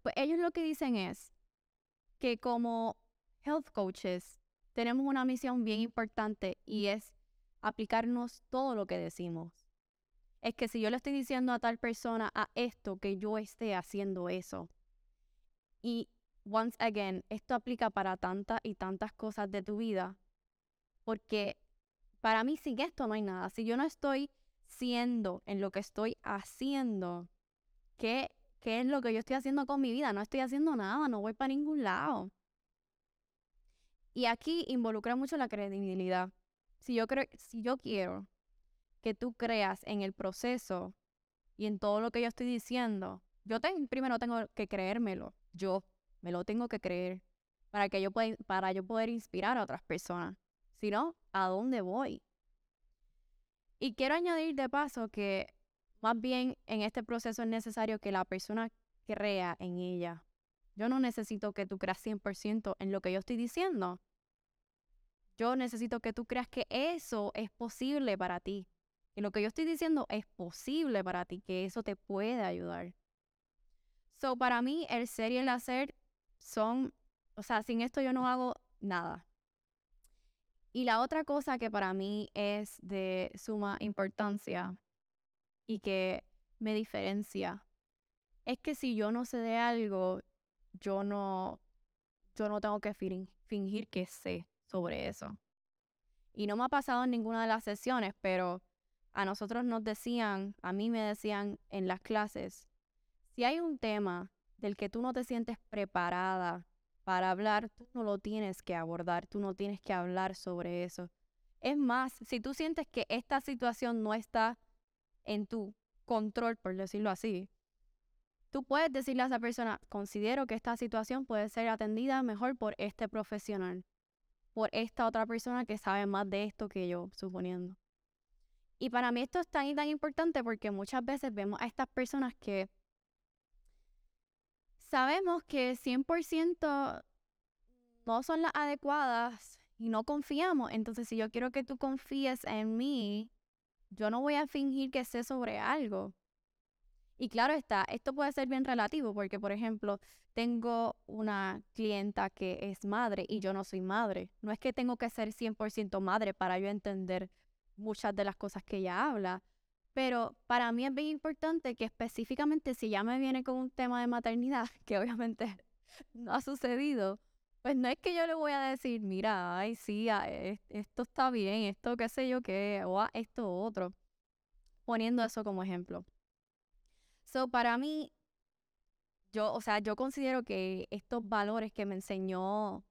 Pues ellos lo que dicen es que como health coaches tenemos una misión bien importante y es aplicarnos todo lo que decimos. Es que si yo le estoy diciendo a tal persona a esto, que yo esté haciendo eso. Y once again, esto aplica para tantas y tantas cosas de tu vida, porque para mí sin esto no hay nada. Si yo no estoy siendo en lo que estoy haciendo, ¿qué, qué es lo que yo estoy haciendo con mi vida? No estoy haciendo nada, no voy para ningún lado. Y aquí involucra mucho la credibilidad. Si yo, creo, si yo quiero que tú creas en el proceso y en todo lo que yo estoy diciendo, yo primero tengo que creérmelo. Yo me lo tengo que creer para que yo pueda, para yo poder inspirar a otras personas. Si no, ¿a dónde voy? Y quiero añadir de paso que más bien en este proceso es necesario que la persona crea en ella. Yo no necesito que tú creas 100% en lo que yo estoy diciendo. Yo necesito que tú creas que eso es posible para ti. Que lo que yo estoy diciendo es posible para ti, que eso te puede ayudar. So, para mí, el ser y el hacer son, o sea, sin esto yo no hago nada. Y la otra cosa que para mí es de suma importancia y que me diferencia es que si yo no sé de algo, yo no, yo no tengo que fingir que sé sobre eso. Y no me ha pasado en ninguna de las sesiones, pero a nosotros nos decían, a mí me decían en las clases, si hay un tema del que tú no te sientes preparada para hablar, tú no lo tienes que abordar, tú no tienes que hablar sobre eso. Es más, si tú sientes que esta situación no está en tu control, por decirlo así, tú puedes decirle a esa persona, considero que esta situación puede ser atendida mejor por este profesional, por esta otra persona que sabe más de esto que yo, suponiendo. Y para mí esto es tan y tan importante porque muchas veces vemos a estas personas que sabemos que 100% no son las adecuadas y no confiamos. Entonces, si yo quiero que tú confíes en mí, yo no voy a fingir que sé sobre algo. Y claro está, esto puede ser bien relativo porque, por ejemplo, tengo una clienta que es madre y yo no soy madre. No es que tengo que ser 100% madre para yo entender muchas de las cosas que ella habla, pero para mí es bien importante que específicamente si ya me viene con un tema de maternidad, que obviamente no ha sucedido, pues no es que yo le voy a decir, mira, ay, sí, esto está bien, esto qué sé yo qué, o esto otro, poniendo eso como ejemplo. So, para mí, yo, o sea, yo considero que estos valores que me enseñó,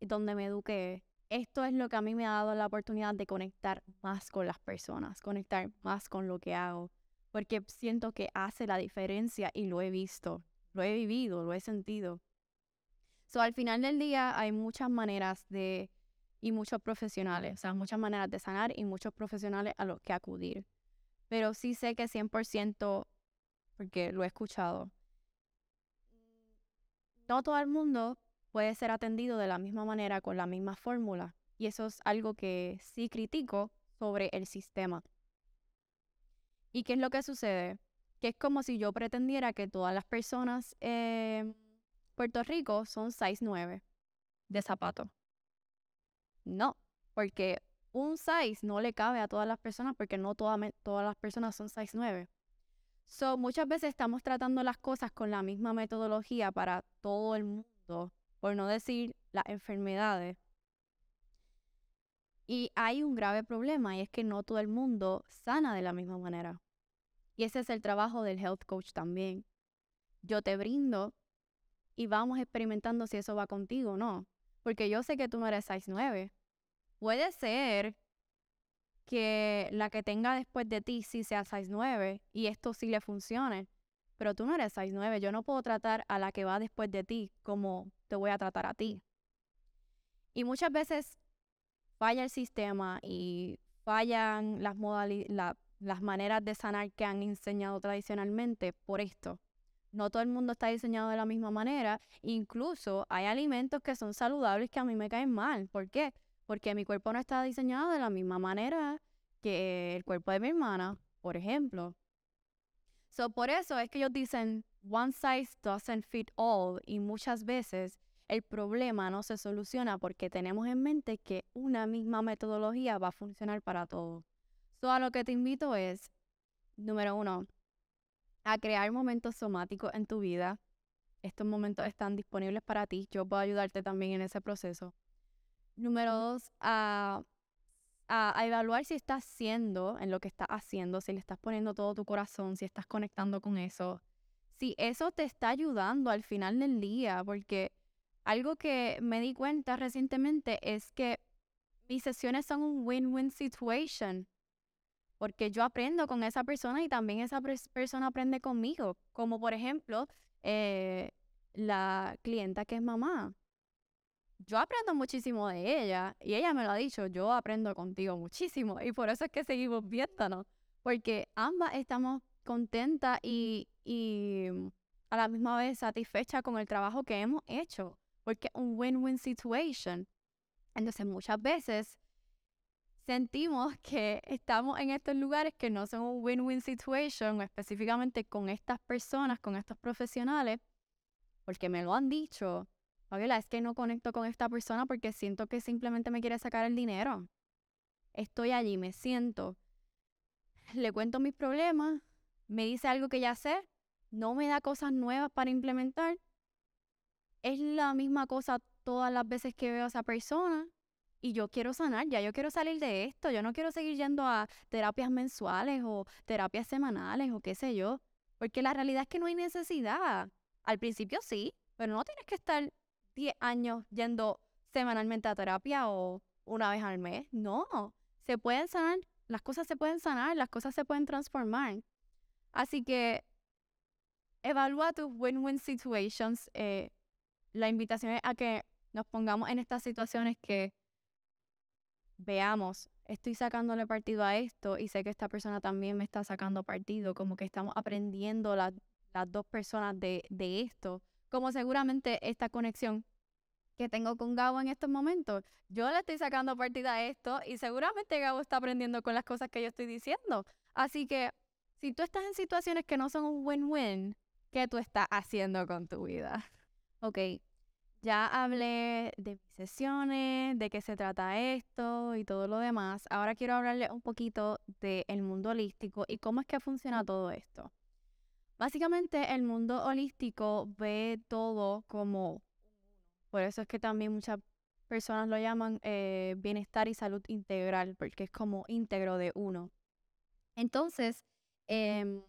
donde me eduqué, esto es lo que a mí me ha dado la oportunidad de conectar más con las personas, conectar más con lo que hago, porque siento que hace la diferencia y lo he visto, lo he vivido, lo he sentido. So, al final del día hay muchas maneras de, y muchos profesionales, o sea, muchas maneras de sanar y muchos profesionales a los que acudir. Pero sí sé que 100%, porque lo he escuchado, no todo el mundo puede ser atendido de la misma manera, con la misma fórmula. Y eso es algo que sí critico sobre el sistema. ¿Y qué es lo que sucede? Que es como si yo pretendiera que todas las personas en Puerto Rico son 6'9 de zapato. No, porque un 6 no le cabe a todas las personas porque no todas las personas son 6'9. So, muchas veces estamos tratando las cosas con la misma metodología para todo el mundo por no decir las enfermedades. Y hay un grave problema y es que no todo el mundo sana de la misma manera. Y ese es el trabajo del health coach también. Yo te brindo y vamos experimentando si eso va contigo o no. Porque yo sé que tú no eres 6'9. Puede ser que la que tenga después de ti sí sea 6'9 y esto sí le funcione. Pero tú no eres 6'9. Yo no puedo tratar a la que va después de ti como te voy a tratar a ti. Y muchas veces falla el sistema y fallan las, las maneras de sanar que han enseñado tradicionalmente por esto. No todo el mundo está diseñado de la misma manera. Incluso hay alimentos que son saludables que a mí me caen mal. ¿Por qué? Porque mi cuerpo no está diseñado de la misma manera que el cuerpo de mi hermana, por ejemplo. So, por eso es que ellos dicen, one size doesn't fit all, y muchas veces el problema no se soluciona porque tenemos en mente que una misma metodología va a funcionar para todos. So, a lo que te invito es, número uno, a crear momentos somáticos en tu vida. Estos momentos están disponibles para ti. Yo puedo ayudarte también en ese proceso. Número dos, a, a, evaluar si estás haciendo en lo que estás haciendo, si le estás poniendo todo tu corazón, si estás conectando con eso. Si eso te está ayudando al final del día, porque algo que me di cuenta recientemente es que mis sesiones son un win-win situation porque yo aprendo con esa persona y también esa persona aprende conmigo. Como por ejemplo, eh, la clienta que es mamá. Yo aprendo muchísimo de ella y ella me lo ha dicho, yo aprendo contigo muchísimo y por eso es que seguimos viéndonos, porque ambas estamos contentas y, y a la misma vez satisfechas con el trabajo que hemos hecho, porque es un win-win situation. Entonces muchas veces sentimos que estamos en estos lugares que no son un win-win situation, específicamente con estas personas, con estos profesionales, porque me lo han dicho. Fabiola, es que no conecto con esta persona porque siento que simplemente me quiere sacar el dinero. Estoy allí, me siento, le cuento mis problemas, me dice algo que ya sé, no me da cosas nuevas para implementar. Es la misma cosa todas las veces que veo a esa persona y yo quiero sanar, ya yo quiero salir de esto, yo no quiero seguir yendo a terapias mensuales o terapias semanales o qué sé yo, porque la realidad es que no hay necesidad. Al principio sí, pero no tienes que estar 10 años yendo semanalmente a terapia o una vez al mes, no, se pueden sanar, las cosas se pueden sanar, las cosas se pueden transformar. Así que evalúa tus win-win situations. Eh, la invitación es a que nos pongamos en estas situaciones que veamos, estoy sacándole partido a esto y sé que esta persona también me está sacando partido, como que estamos aprendiendo las dos personas de, de esto, como seguramente esta conexión que tengo con Gabo en estos momentos, yo le estoy sacando partido a esto y seguramente Gabo está aprendiendo con las cosas que yo estoy diciendo. Así que si tú estás en situaciones que no son un win-win, ¿qué tú estás haciendo con tu vida? Ok, ya hablé de mis sesiones, de qué se trata esto y todo lo demás. Ahora quiero hablarle un poquito del mundo holístico y cómo es que funciona todo esto. Básicamente el mundo holístico ve todo como, por eso es que también muchas personas lo llaman eh, bienestar y salud integral, porque es como íntegro de uno. Entonces, em,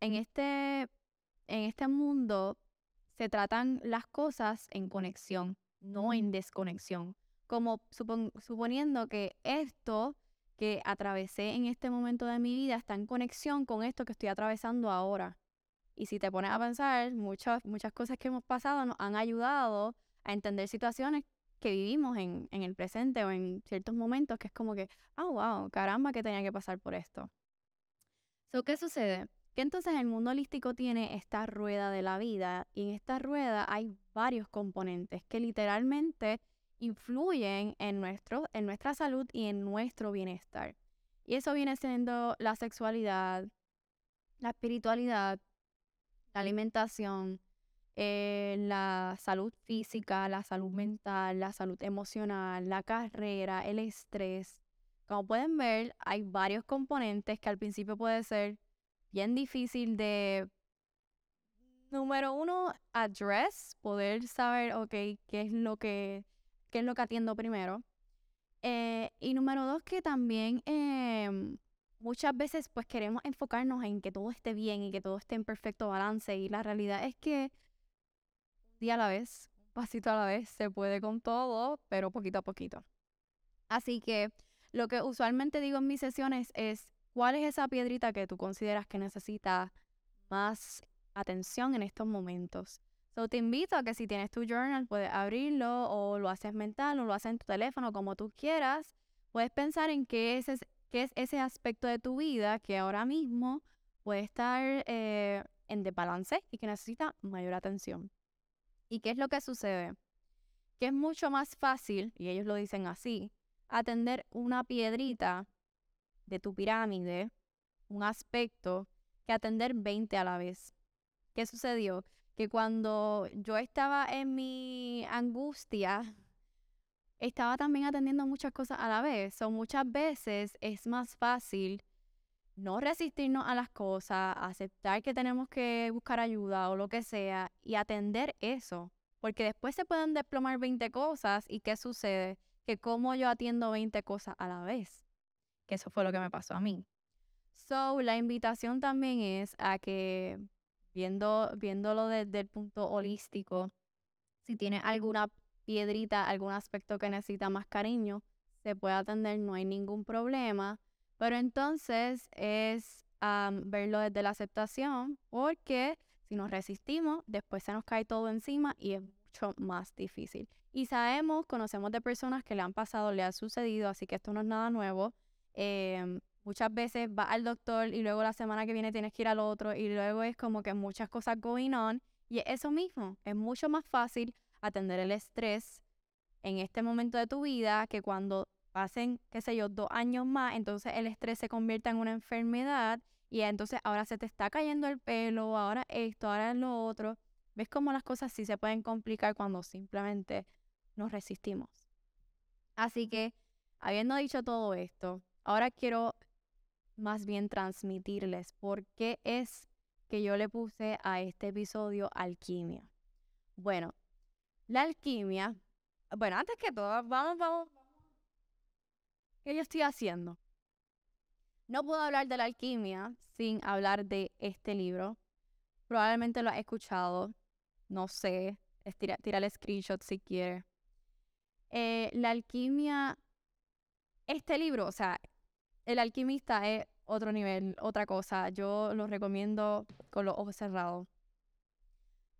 en, este, en este mundo se tratan las cosas en conexión, no en desconexión. Como suponiendo que esto que atravesé en este momento de mi vida está en conexión con esto que estoy atravesando ahora. Y si te pones a pensar, muchas, muchas cosas que hemos pasado nos han ayudado a entender situaciones que vivimos en, en el presente o en ciertos momentos que es como que, ah, wow, caramba, que tenía que pasar por esto. So, ¿Qué sucede? Que entonces el mundo holístico tiene esta rueda de la vida y en esta rueda hay varios componentes que literalmente influyen en, nuestro, en nuestra salud y en nuestro bienestar. Y eso viene siendo la sexualidad, la espiritualidad, la alimentación, eh, la salud física, la salud mental, la salud emocional, la carrera, el estrés. Como pueden ver, hay varios componentes que al principio puede ser bien difícil de, número uno, address, poder saber, ok, qué es lo que, qué es lo que atiendo primero. Eh, y número dos, que también em, muchas veces pues queremos enfocarnos en que todo esté bien y que todo esté en perfecto balance y la realidad es que día a la vez, pasito a la vez, se puede con todo, pero poquito a poquito. Así que lo que usualmente digo en mis sesiones es ¿Cuál es esa piedrita que tú consideras que necesita más atención en estos momentos? So, te invito a que si tienes tu journal, puedes abrirlo o lo haces mental o lo haces en tu teléfono, como tú quieras. Puedes pensar en qué es, qué es ese aspecto de tu vida que ahora mismo puede estar eh, en desbalance y que necesita mayor atención. ¿Y qué es lo que sucede? Que es mucho más fácil, y ellos lo dicen así, atender una piedrita de tu pirámide, un aspecto, que atender 20 a la vez. ¿Qué sucedió? que cuando yo estaba en mi angustia, estaba también atendiendo muchas cosas a la vez. So, muchas veces es más fácil no resistirnos a las cosas, aceptar que tenemos que buscar ayuda o lo que sea y atender eso. Porque después se pueden desplomar 20 cosas y ¿qué sucede? Que como yo atiendo 20 cosas a la vez. Que eso fue lo que me pasó a mí. So, la invitación también es a que, viendo, viéndolo desde el punto holístico, si tiene alguna piedrita, algún aspecto que necesita más cariño, se puede atender, no hay ningún problema. Pero entonces es verlo desde la aceptación, porque si nos resistimos, después se nos cae todo encima y es mucho más difícil. Y sabemos, conocemos de personas que le han pasado, le ha sucedido, así que esto no es nada nuevo. Em, muchas veces va al doctor y luego la semana que viene tienes que ir al otro y luego es como que muchas cosas going on. Y es eso mismo, es mucho más fácil atender el estrés en este momento de tu vida que cuando pasen, qué sé yo, dos años más, entonces el estrés se convierta en una enfermedad y entonces ahora se te está cayendo el pelo, ahora esto, ahora lo otro. ¿Ves cómo las cosas sí se pueden complicar cuando simplemente nos resistimos? Así que, habiendo dicho todo esto, ahora quiero más bien transmitirles por qué es que yo le puse a este episodio alquimia. Bueno, la alquimia, bueno, antes que todo, vamos, vamos, ¿qué yo estoy haciendo? No puedo hablar de la alquimia sin hablar de este libro. Probablemente lo has escuchado, no sé, tira, el screenshot si quieres. Eh, la alquimia, este libro, o sea, el alquimista es otro nivel, otra cosa. Yo lo recomiendo con los ojos cerrados.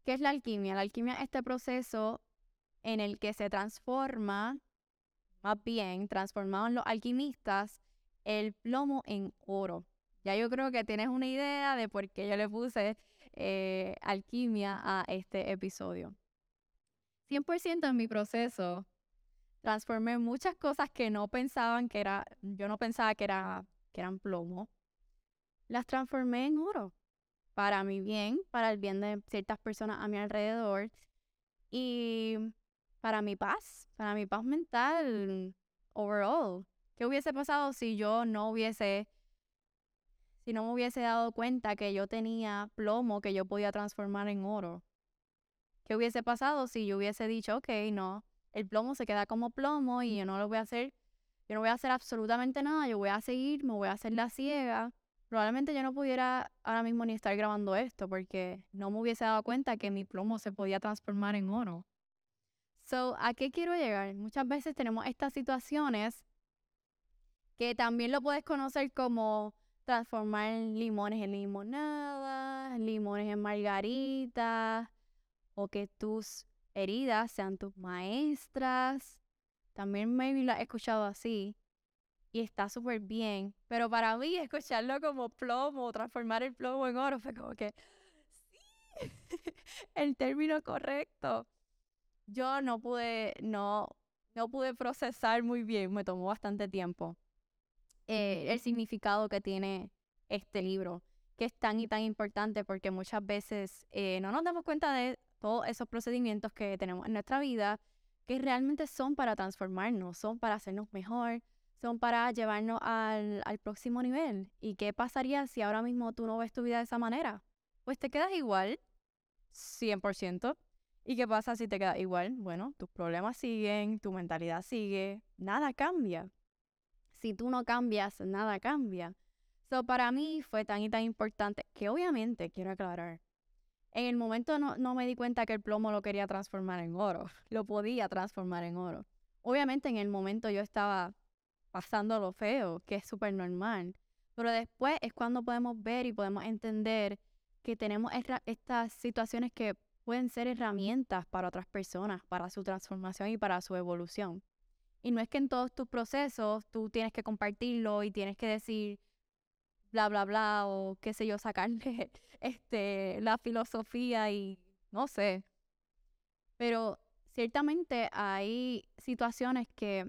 ¿Qué es la alquimia? La alquimia es este proceso en el que se transforma, más bien, transformaron los alquimistas el plomo en oro. Ya yo creo que tienes una idea de por qué yo le puse eh, alquimia a este episodio. 100% en mi proceso transformé muchas cosas que no pensaban que era, yo no pensaba que eran plomo, las transformé en oro para mi bien, para el bien de ciertas personas a mi alrededor y para mi paz, para mi paz mental overall. ¿Qué hubiese pasado si yo no hubiese, si no me hubiese dado cuenta que yo tenía plomo que yo podía transformar en oro? ¿Qué hubiese pasado si yo hubiese dicho, ok, no, el plomo se queda como plomo y yo no lo voy a hacer, yo no voy a hacer absolutamente nada, yo voy a seguir, me voy a hacer la ciega. Probablemente yo no pudiera ahora mismo ni estar grabando esto porque no me hubiese dado cuenta que mi plomo se podía transformar en oro. So, ¿a qué quiero llegar? Muchas veces tenemos estas situaciones que también lo puedes conocer como transformar limones en limonada, limones en margarita, o que tus heridas sean tus maestras. También maybe lo he escuchado así. Y está súper bien. Pero para mí, escucharlo como plomo, transformar el plomo en oro, fue como que. Sí, el término correcto. Yo no pude, no, no pude procesar muy bien, me tomó bastante tiempo. Eh, el significado que tiene este libro, que es tan y tan importante porque muchas veces eh, no nos damos cuenta de todos esos procedimientos que tenemos en nuestra vida que realmente son para transformarnos, son para hacernos mejor, son para llevarnos al, al próximo nivel. ¿Y qué pasaría si ahora mismo tú no ves tu vida de esa manera? Pues te quedas igual, 100%. ¿Y qué pasa si te quedas igual? Bueno, tus problemas siguen, tu mentalidad sigue, nada cambia. Si tú no cambias, nada cambia. So, para mí fue tan y tan importante que obviamente quiero aclarar, en el momento no, no me di cuenta que el plomo lo quería transformar en oro, lo podía transformar en oro. Obviamente en el momento yo estaba pasando lo feo, que es súper normal, pero después es cuando podemos ver y podemos entender que tenemos estas situaciones que pueden ser herramientas para otras personas, para su transformación y para su evolución. Y no es que en todos tus procesos tú tienes que compartirlo y tienes que decir, bla, bla, bla, o qué sé yo, sacarle este, la filosofía y no sé. Pero ciertamente hay situaciones que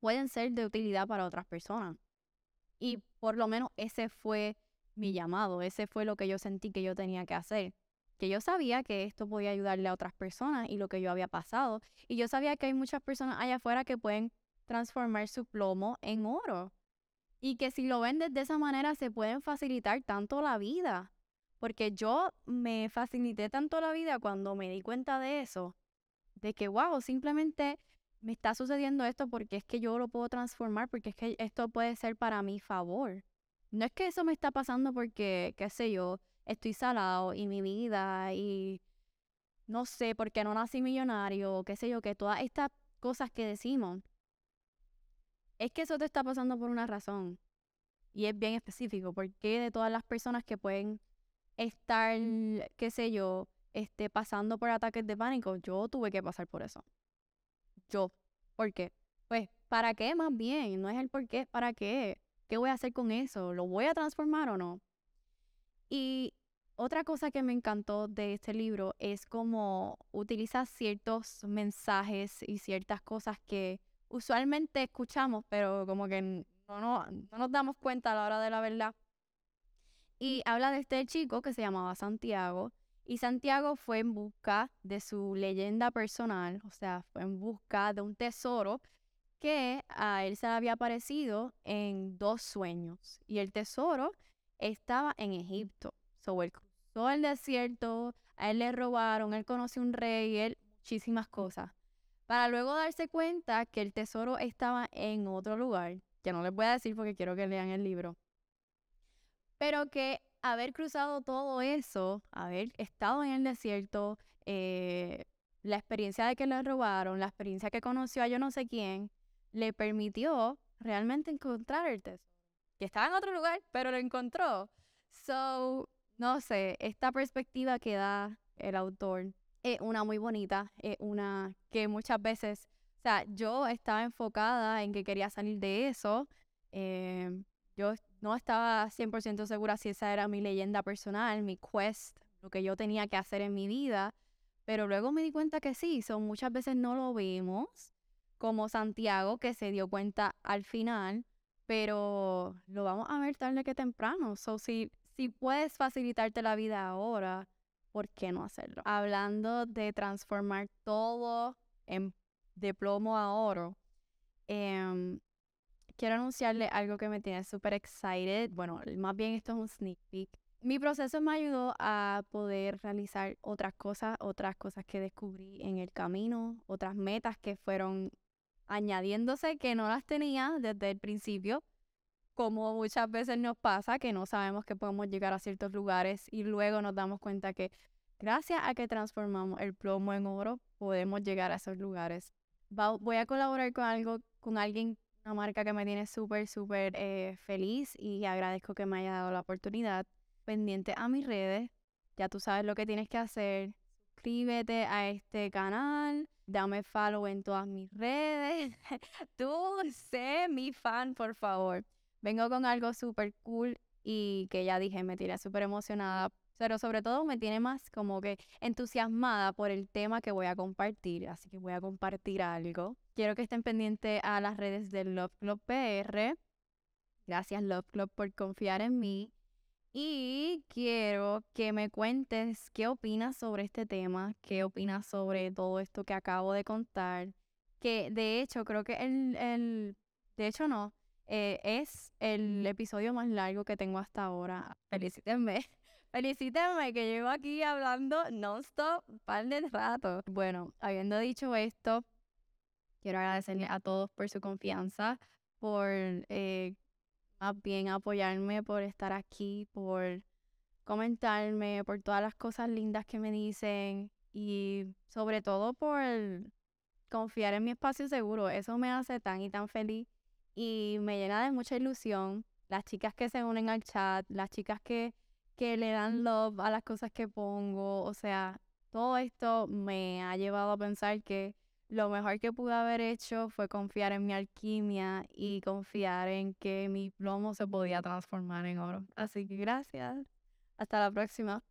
pueden ser de utilidad para otras personas. Y por lo menos ese fue mi llamado, ese fue lo que yo sentí que yo tenía que hacer. que yo sabía que esto podía ayudarle a otras personas y lo que yo había pasado. Y yo sabía que hay muchas personas allá afuera que pueden transformar su plomo en oro. Y que si lo vendes de esa manera se pueden facilitar tanto la vida. Porque yo me facilité tanto la vida cuando me di cuenta de eso. De que, wow, simplemente me está sucediendo esto porque es que yo lo puedo transformar, porque es que esto puede ser para mi favor. No es que eso me está pasando porque, qué sé yo, estoy salado y mi vida y no sé, por qué no nací millonario, qué sé yo, que todas estas cosas que decimos, es que eso te está pasando por una razón. Y es bien específico, porque de todas las personas que pueden estar, qué sé yo, este, pasando por ataques de pánico, yo tuve que pasar por eso. Yo. ¿Por qué? Pues, ¿para qué más bien? No es el por qué, ¿para qué? ¿Qué voy a hacer con eso? ¿Lo voy a transformar o no? Y otra cosa que me encantó de este libro es cómo utiliza ciertos mensajes y ciertas cosas que usualmente escuchamos, pero como que no, no, no nos damos cuenta a la hora de la verdad. Y habla de este chico que se llamaba Santiago. Y Santiago fue en busca de su leyenda personal, o sea, fue en busca de un tesoro que a él se le había aparecido en dos sueños. Y el tesoro estaba en Egipto. So, él cruzó el desierto, a él le robaron, él conoció un rey, él muchísimas cosas. Para luego darse cuenta que el tesoro estaba en otro lugar, que no les voy a decir porque quiero que lean el libro. Pero que haber cruzado todo eso, haber estado en el desierto, eh, la experiencia de que le robaron, la experiencia que conoció a yo no sé quién, le permitió realmente encontrar el tesoro que estaba en otro lugar, pero lo encontró. So, no sé, esta perspectiva que da el autor es una muy bonita, es una que muchas veces, o sea, yo estaba enfocada en que quería salir de eso. Em, yo no estaba 100% segura si esa era mi leyenda personal, mi quest, lo que yo tenía que hacer en mi vida. Pero luego me di cuenta que sí, son muchas veces no lo vemos, como Santiago, que se dio cuenta al final, pero lo vamos a ver tarde que temprano. So, si, si puedes facilitarte la vida ahora, ¿por qué no hacerlo? Hablando de transformar todo en, de plomo a oro, em, quiero anunciarle algo que me tiene súper excited. Bueno, más bien esto es un sneak peek. Mi proceso me ayudó a poder realizar otras cosas, otras cosas que descubrí en el camino, otras metas que fueron añadiéndose que no las tenía desde el principio, como muchas veces nos pasa que no sabemos que podemos llegar a ciertos lugares y luego nos damos cuenta que gracias a que transformamos el plomo en oro, podemos llegar a esos lugares. voy a colaborar con algo, con alguien, una marca que me tiene súper, súper eh, feliz y agradezco que me haya dado la oportunidad. Pendiente a mis redes, ya tú sabes lo que tienes que hacer. Suscríbete a este canal, dame follow en todas mis redes. Tú sé mi fan, por favor. Vengo con algo súper cool y que ya dije, me tiene súper emocionada. Pero sobre todo me tiene más como que entusiasmada por el tema que voy a compartir. Así que voy a compartir algo. Quiero que estén pendientes a las redes del Love Club PR. Gracias Love Club por confiar en mí. Y quiero que me cuentes qué opinas sobre este tema, qué opinas sobre todo esto que acabo de contar. Que de hecho, creo que el, el de hecho no, eh, es el episodio más largo que tengo hasta ahora. Felicítenme. Felicítenme que llevo aquí hablando non-stop un par de rato. Bueno, habiendo dicho esto, quiero agradecerle a todos por su confianza, por eh, bien apoyarme, por estar aquí, por comentarme, por todas las cosas lindas que me dicen y sobre todo por confiar en mi espacio seguro. Eso me hace tan y tan feliz y me llena de mucha ilusión. Las chicas que se unen al chat, las chicas que, que le dan love a las cosas que pongo, o sea, todo esto me ha llevado a pensar que lo mejor que pude haber hecho fue confiar en mi alquimia y confiar en que mi plomo se podía transformar en oro. Así que gracias. Hasta la próxima.